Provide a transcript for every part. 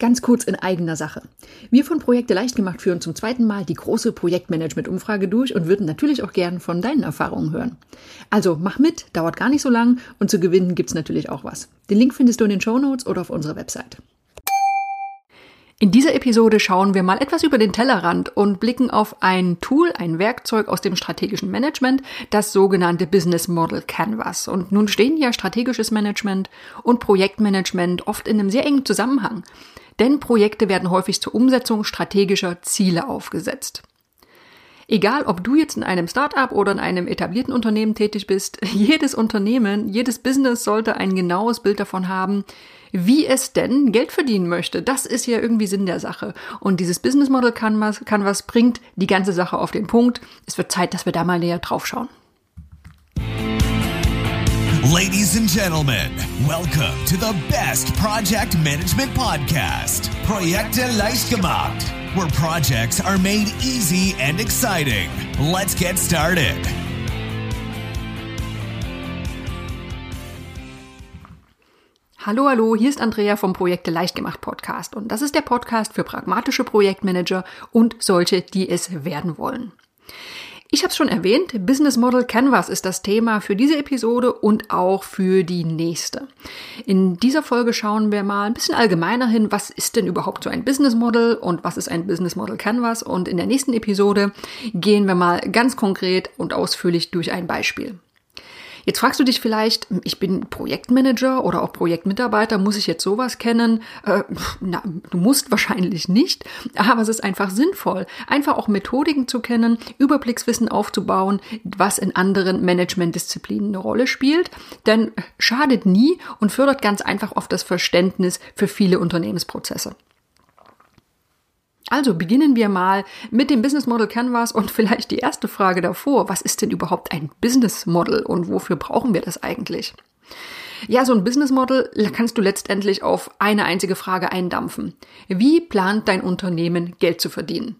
Ganz kurz in eigener Sache. Wir von Projekte leicht gemacht führen zum zweiten Mal die große Projektmanagement-Umfrage durch und würden natürlich auch gern von deinen Erfahrungen hören. Also mach mit, dauert gar nicht so lang und zu gewinnen gibt's natürlich auch was. Den Link findest du in den Show Notes oder auf unserer Website. In dieser Episode schauen wir mal etwas über den Tellerrand und blicken auf ein Tool, ein Werkzeug aus dem strategischen Management, das sogenannte Business Model Canvas. Und nun stehen ja strategisches Management und Projektmanagement oft in einem sehr engen Zusammenhang. Denn Projekte werden häufig zur Umsetzung strategischer Ziele aufgesetzt. Egal, ob du jetzt in einem Startup oder in einem etablierten Unternehmen tätig bist, jedes Unternehmen, jedes Business sollte ein genaues Bild davon haben, wie es denn Geld verdienen möchte. Das ist ja irgendwie Sinn der Sache. Und dieses Business Model Canvas, Canvas bringt die ganze Sache auf den Punkt. Es wird Zeit, dass wir da mal näher drauf schauen. Ladies and gentlemen, welcome to the best project management podcast, Projekte leicht gemacht, where projects are made easy and exciting. Let's get started. Hallo, hallo, hier ist Andrea vom Projekte Leichtgemacht Podcast und das ist der Podcast für pragmatische Projektmanager und solche, die es werden wollen. Ich habe es schon erwähnt, Business Model Canvas ist das Thema für diese Episode und auch für die nächste. In dieser Folge schauen wir mal ein bisschen allgemeiner hin, was ist denn überhaupt so ein Business Model und was ist ein Business Model Canvas und in der nächsten Episode gehen wir mal ganz konkret und ausführlich durch ein Beispiel. Jetzt fragst du dich vielleicht, ich bin Projektmanager oder auch Projektmitarbeiter, muss ich jetzt sowas kennen? Äh, na, du musst wahrscheinlich nicht, aber es ist einfach sinnvoll, einfach auch Methodiken zu kennen, Überblickswissen aufzubauen, was in anderen Managementdisziplinen eine Rolle spielt, denn schadet nie und fördert ganz einfach oft das Verständnis für viele Unternehmensprozesse. Also beginnen wir mal mit dem Business Model Canvas und vielleicht die erste Frage davor. Was ist denn überhaupt ein Business Model und wofür brauchen wir das eigentlich? Ja, so ein Business Model kannst du letztendlich auf eine einzige Frage eindampfen. Wie plant dein Unternehmen Geld zu verdienen?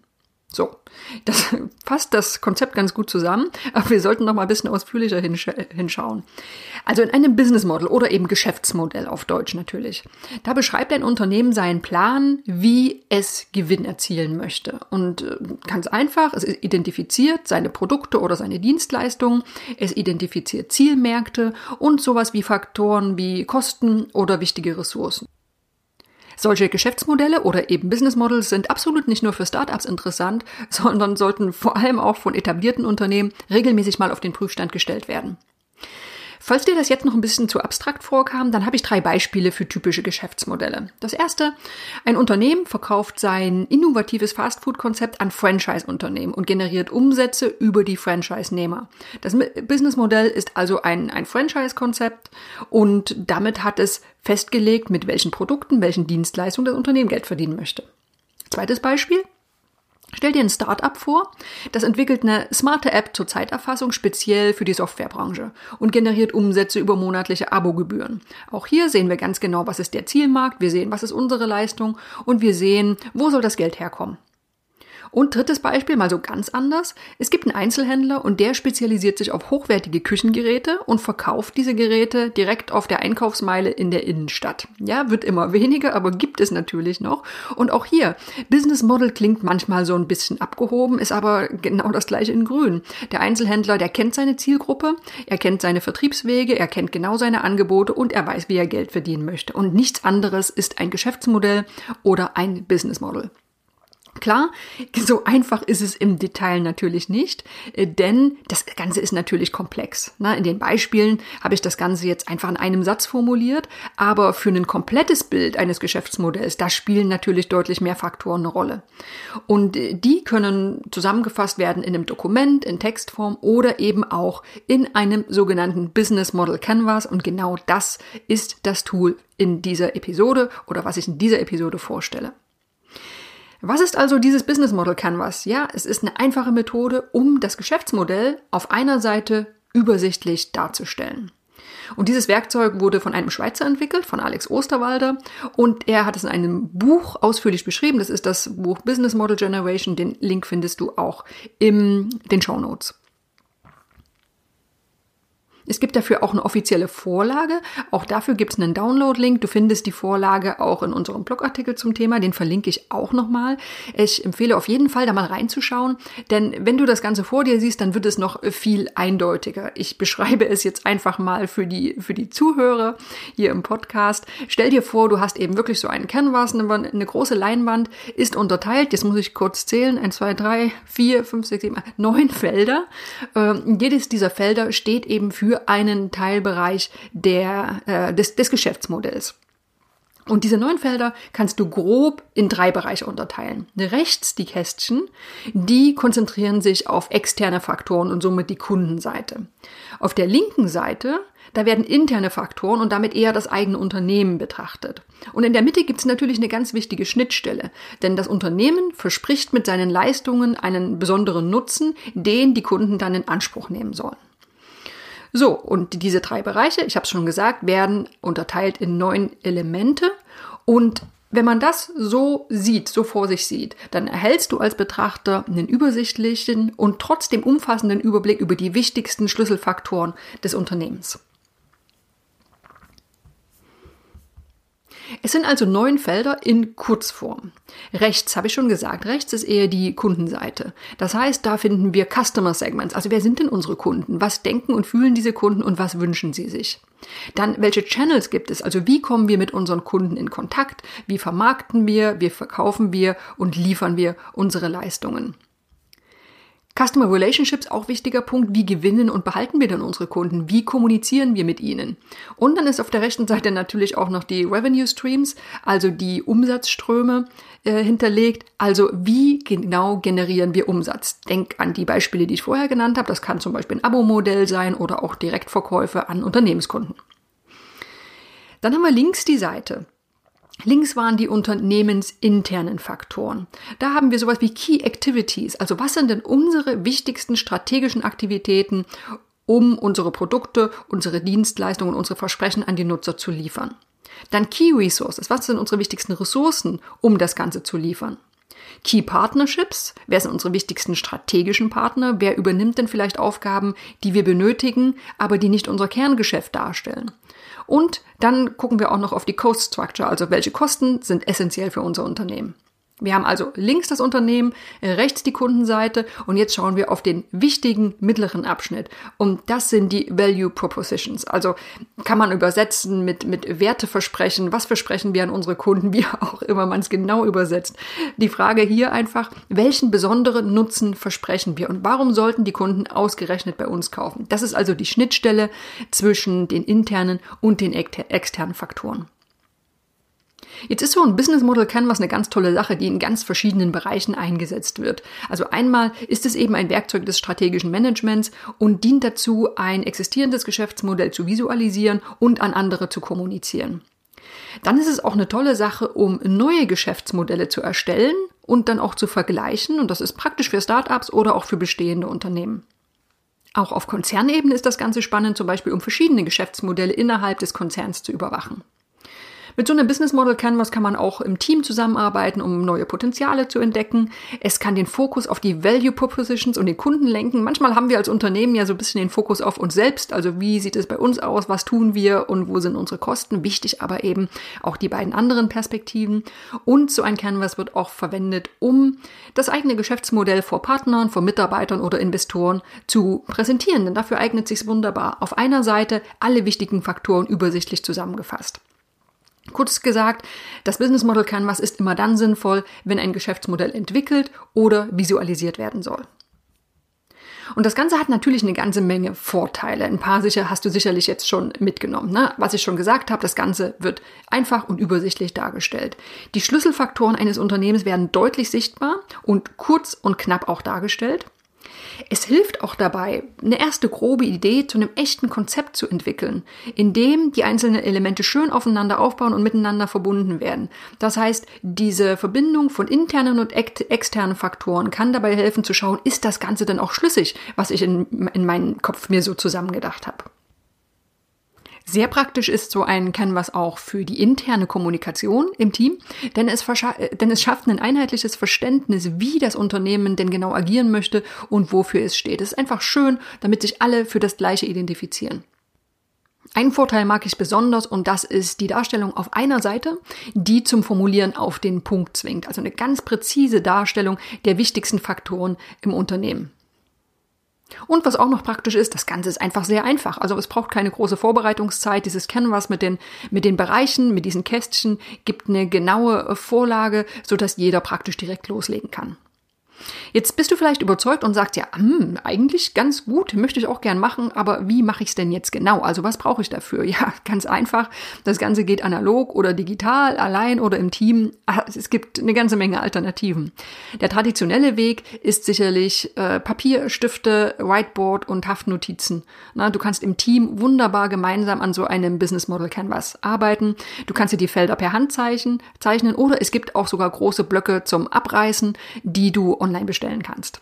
So, das fasst das Konzept ganz gut zusammen, aber wir sollten noch mal ein bisschen ausführlicher hinsch hinschauen. Also in einem Business Model oder eben Geschäftsmodell auf Deutsch natürlich. Da beschreibt ein Unternehmen seinen Plan, wie es Gewinn erzielen möchte. Und äh, ganz einfach, es identifiziert seine Produkte oder seine Dienstleistungen, es identifiziert Zielmärkte und sowas wie Faktoren wie Kosten oder wichtige Ressourcen. Solche Geschäftsmodelle oder eben Business Models sind absolut nicht nur für Startups interessant, sondern sollten vor allem auch von etablierten Unternehmen regelmäßig mal auf den Prüfstand gestellt werden. Falls dir das jetzt noch ein bisschen zu abstrakt vorkam, dann habe ich drei Beispiele für typische Geschäftsmodelle. Das erste, ein Unternehmen verkauft sein innovatives Fastfood-Konzept an Franchise-Unternehmen und generiert Umsätze über die Franchise-Nehmer. Das Businessmodell ist also ein, ein Franchise-Konzept und damit hat es festgelegt, mit welchen Produkten, welchen Dienstleistungen das Unternehmen Geld verdienen möchte. Zweites Beispiel, Stell dir ein Startup vor, das entwickelt eine smarte App zur Zeiterfassung speziell für die Softwarebranche und generiert Umsätze über monatliche Abogebühren. Auch hier sehen wir ganz genau, was ist der Zielmarkt, wir sehen, was ist unsere Leistung und wir sehen, wo soll das Geld herkommen. Und drittes Beispiel, mal so ganz anders. Es gibt einen Einzelhändler und der spezialisiert sich auf hochwertige Küchengeräte und verkauft diese Geräte direkt auf der Einkaufsmeile in der Innenstadt. Ja, wird immer weniger, aber gibt es natürlich noch. Und auch hier, Business Model klingt manchmal so ein bisschen abgehoben, ist aber genau das gleiche in grün. Der Einzelhändler, der kennt seine Zielgruppe, er kennt seine Vertriebswege, er kennt genau seine Angebote und er weiß, wie er Geld verdienen möchte. Und nichts anderes ist ein Geschäftsmodell oder ein Business Model. Klar, so einfach ist es im Detail natürlich nicht, äh, denn das Ganze ist natürlich komplex. Ne? In den Beispielen habe ich das Ganze jetzt einfach in einem Satz formuliert, aber für ein komplettes Bild eines Geschäftsmodells, da spielen natürlich deutlich mehr Faktoren eine Rolle. Und äh, die können zusammengefasst werden in einem Dokument, in Textform oder eben auch in einem sogenannten Business Model Canvas. Und genau das ist das Tool in dieser Episode oder was ich in dieser Episode vorstelle. Was ist also dieses Business Model Canvas? Ja, es ist eine einfache Methode, um das Geschäftsmodell auf einer Seite übersichtlich darzustellen. Und dieses Werkzeug wurde von einem Schweizer entwickelt, von Alex Osterwalder. Und er hat es in einem Buch ausführlich beschrieben. Das ist das Buch Business Model Generation. Den Link findest du auch in den Show Notes. Es gibt dafür auch eine offizielle Vorlage. Auch dafür gibt es einen Download-Link. Du findest die Vorlage auch in unserem Blogartikel zum Thema. Den verlinke ich auch nochmal. Ich empfehle auf jeden Fall, da mal reinzuschauen. Denn wenn du das Ganze vor dir siehst, dann wird es noch viel eindeutiger. Ich beschreibe es jetzt einfach mal für die, für die Zuhörer hier im Podcast. Stell dir vor, du hast eben wirklich so einen Canvas, eine, eine große Leinwand, ist unterteilt. Jetzt muss ich kurz zählen. Eins, zwei, drei, vier, fünf, sechs, sieben, neun Felder. Ähm, jedes dieser Felder steht eben für einen Teilbereich der, äh, des, des Geschäftsmodells. Und diese neun Felder kannst du grob in drei Bereiche unterteilen. Rechts die Kästchen, die konzentrieren sich auf externe Faktoren und somit die Kundenseite. Auf der linken Seite, da werden interne Faktoren und damit eher das eigene Unternehmen betrachtet. Und in der Mitte gibt es natürlich eine ganz wichtige Schnittstelle, denn das Unternehmen verspricht mit seinen Leistungen einen besonderen Nutzen, den die Kunden dann in Anspruch nehmen sollen. So, und diese drei Bereiche, ich habe es schon gesagt, werden unterteilt in neun Elemente. Und wenn man das so sieht, so vor sich sieht, dann erhältst du als Betrachter einen übersichtlichen und trotzdem umfassenden Überblick über die wichtigsten Schlüsselfaktoren des Unternehmens. Es sind also neun Felder in Kurzform. Rechts habe ich schon gesagt, rechts ist eher die Kundenseite. Das heißt, da finden wir Customer Segments. Also wer sind denn unsere Kunden? Was denken und fühlen diese Kunden und was wünschen sie sich? Dann, welche Channels gibt es? Also wie kommen wir mit unseren Kunden in Kontakt? Wie vermarkten wir? Wie verkaufen wir und liefern wir unsere Leistungen? Customer Relationships auch wichtiger Punkt. Wie gewinnen und behalten wir denn unsere Kunden? Wie kommunizieren wir mit ihnen? Und dann ist auf der rechten Seite natürlich auch noch die Revenue Streams, also die Umsatzströme äh, hinterlegt. Also wie genau generieren wir Umsatz? Denk an die Beispiele, die ich vorher genannt habe. Das kann zum Beispiel ein Abo-Modell sein oder auch Direktverkäufe an Unternehmenskunden. Dann haben wir links die Seite. Links waren die unternehmensinternen Faktoren. Da haben wir sowas wie Key Activities. Also was sind denn unsere wichtigsten strategischen Aktivitäten, um unsere Produkte, unsere Dienstleistungen, unsere Versprechen an die Nutzer zu liefern? Dann Key Resources. Was sind unsere wichtigsten Ressourcen, um das Ganze zu liefern? Key Partnerships. Wer sind unsere wichtigsten strategischen Partner? Wer übernimmt denn vielleicht Aufgaben, die wir benötigen, aber die nicht unser Kerngeschäft darstellen? Und dann gucken wir auch noch auf die Cost Structure, also welche Kosten sind essentiell für unser Unternehmen. Wir haben also links das Unternehmen, rechts die Kundenseite und jetzt schauen wir auf den wichtigen mittleren Abschnitt. Und das sind die Value Propositions. Also kann man übersetzen mit, mit Werteversprechen. Was versprechen wir an unsere Kunden, wie auch immer man es genau übersetzt. Die Frage hier einfach, welchen besonderen Nutzen versprechen wir und warum sollten die Kunden ausgerechnet bei uns kaufen? Das ist also die Schnittstelle zwischen den internen und den externen Faktoren. Jetzt ist so ein Business Model Canvas eine ganz tolle Sache, die in ganz verschiedenen Bereichen eingesetzt wird. Also einmal ist es eben ein Werkzeug des strategischen Managements und dient dazu, ein existierendes Geschäftsmodell zu visualisieren und an andere zu kommunizieren. Dann ist es auch eine tolle Sache, um neue Geschäftsmodelle zu erstellen und dann auch zu vergleichen. Und das ist praktisch für Startups oder auch für bestehende Unternehmen. Auch auf Konzernebene ist das Ganze spannend, zum Beispiel um verschiedene Geschäftsmodelle innerhalb des Konzerns zu überwachen. Mit so einem Business Model Canvas kann man auch im Team zusammenarbeiten, um neue Potenziale zu entdecken. Es kann den Fokus auf die Value Propositions und den Kunden lenken. Manchmal haben wir als Unternehmen ja so ein bisschen den Fokus auf uns selbst. Also wie sieht es bei uns aus? Was tun wir? Und wo sind unsere Kosten? Wichtig aber eben auch die beiden anderen Perspektiven. Und so ein Canvas wird auch verwendet, um das eigene Geschäftsmodell vor Partnern, vor Mitarbeitern oder Investoren zu präsentieren. Denn dafür eignet sich wunderbar. Auf einer Seite alle wichtigen Faktoren übersichtlich zusammengefasst. Kurz gesagt, das Business Model Canvas ist immer dann sinnvoll, wenn ein Geschäftsmodell entwickelt oder visualisiert werden soll. Und das Ganze hat natürlich eine ganze Menge Vorteile. Ein paar sicher hast du sicherlich jetzt schon mitgenommen. Ne? Was ich schon gesagt habe, das Ganze wird einfach und übersichtlich dargestellt. Die Schlüsselfaktoren eines Unternehmens werden deutlich sichtbar und kurz und knapp auch dargestellt. Es hilft auch dabei, eine erste grobe Idee zu einem echten Konzept zu entwickeln, in dem die einzelnen Elemente schön aufeinander aufbauen und miteinander verbunden werden. Das heißt, diese Verbindung von internen und externen Faktoren kann dabei helfen zu schauen, ist das Ganze denn auch schlüssig, was ich in, in meinem Kopf mir so zusammengedacht habe. Sehr praktisch ist so ein Canvas auch für die interne Kommunikation im Team, denn es, denn es schafft ein einheitliches Verständnis, wie das Unternehmen denn genau agieren möchte und wofür es steht. Es ist einfach schön, damit sich alle für das Gleiche identifizieren. Einen Vorteil mag ich besonders und das ist die Darstellung auf einer Seite, die zum Formulieren auf den Punkt zwingt. Also eine ganz präzise Darstellung der wichtigsten Faktoren im Unternehmen. Und was auch noch praktisch ist, das Ganze ist einfach sehr einfach. Also es braucht keine große Vorbereitungszeit. Dieses Canvas mit den, mit den Bereichen, mit diesen Kästchen gibt eine genaue Vorlage, sodass jeder praktisch direkt loslegen kann. Jetzt bist du vielleicht überzeugt und sagst ja, hm, eigentlich ganz gut, möchte ich auch gern machen, aber wie mache ich es denn jetzt genau? Also was brauche ich dafür? Ja, ganz einfach. Das Ganze geht analog oder digital, allein oder im Team. Ah, es gibt eine ganze Menge Alternativen. Der traditionelle Weg ist sicherlich äh, Papier, Stifte, Whiteboard und Haftnotizen. Na, du kannst im Team wunderbar gemeinsam an so einem Business Model Canvas arbeiten. Du kannst dir die Felder per Hand zeichnen, zeichnen oder es gibt auch sogar große Blöcke zum Abreißen, die du online bestellen kannst.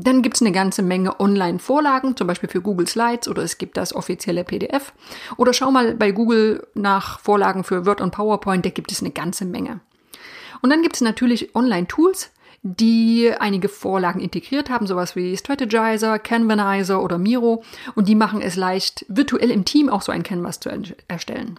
Dann gibt es eine ganze Menge Online-Vorlagen, zum Beispiel für Google Slides oder es gibt das offizielle PDF. Oder schau mal bei Google nach Vorlagen für Word und PowerPoint, da gibt es eine ganze Menge. Und dann gibt es natürlich Online-Tools, die einige Vorlagen integriert haben, sowas wie Strategizer, Canvanizer oder Miro. Und die machen es leicht, virtuell im Team auch so ein Canvas zu erstellen.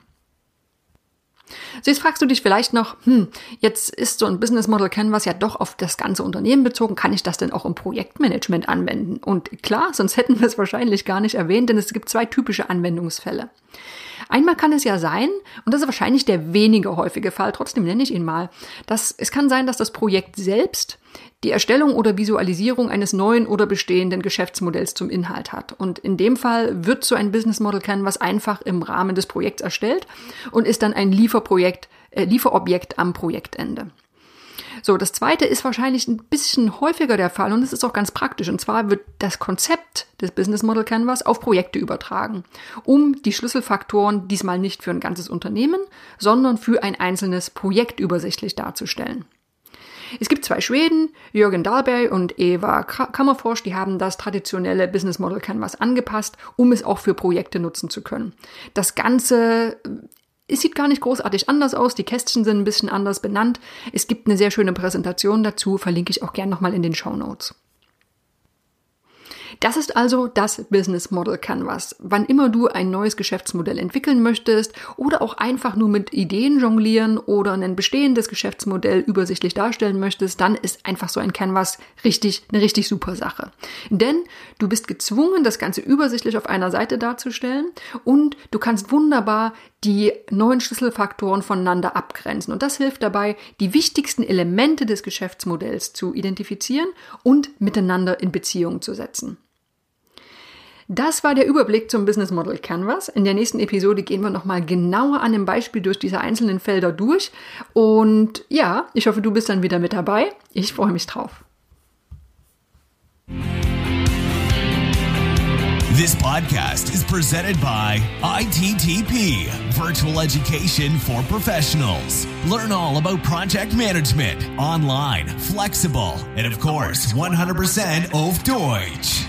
So, jetzt fragst du dich vielleicht noch, hm, jetzt ist so ein Business Model Canvas ja doch auf das ganze Unternehmen bezogen. Kann ich das denn auch im Projektmanagement anwenden? Und klar, sonst hätten wir es wahrscheinlich gar nicht erwähnt, denn es gibt zwei typische Anwendungsfälle. Einmal kann es ja sein, und das ist wahrscheinlich der weniger häufige Fall, trotzdem nenne ich ihn mal, dass es kann sein, dass das Projekt selbst die Erstellung oder Visualisierung eines neuen oder bestehenden Geschäftsmodells zum Inhalt hat. Und in dem Fall wird so ein Business Model Canvas einfach im Rahmen des Projekts erstellt und ist dann ein Lieferprojekt, äh, Lieferobjekt am Projektende. So, das zweite ist wahrscheinlich ein bisschen häufiger der Fall und es ist auch ganz praktisch. Und zwar wird das Konzept des Business Model Canvas auf Projekte übertragen, um die Schlüsselfaktoren diesmal nicht für ein ganzes Unternehmen, sondern für ein einzelnes Projekt übersichtlich darzustellen. Es gibt zwei Schweden, Jürgen Dahlberg und Eva Kammerforsch, die haben das traditionelle Business Model Canvas angepasst, um es auch für Projekte nutzen zu können. Das Ganze es sieht gar nicht großartig anders aus. Die Kästchen sind ein bisschen anders benannt. Es gibt eine sehr schöne Präsentation dazu, verlinke ich auch gern nochmal in den Show Notes. Das ist also das Business Model Canvas. Wann immer du ein neues Geschäftsmodell entwickeln möchtest oder auch einfach nur mit Ideen jonglieren oder ein bestehendes Geschäftsmodell übersichtlich darstellen möchtest, dann ist einfach so ein Canvas richtig, eine richtig super Sache. Denn du bist gezwungen, das Ganze übersichtlich auf einer Seite darzustellen und du kannst wunderbar die neuen Schlüsselfaktoren voneinander abgrenzen. Und das hilft dabei, die wichtigsten Elemente des Geschäftsmodells zu identifizieren und miteinander in Beziehung zu setzen. Das war der Überblick zum Business Model Canvas. In der nächsten Episode gehen wir nochmal genauer an dem Beispiel durch diese einzelnen Felder durch. Und ja, ich hoffe, du bist dann wieder mit dabei. Ich freue mich drauf. This podcast is presented by ITTP, Virtual Education for Professionals. Learn all about project management, online, flexible, and of course, 100% auf Deutsch.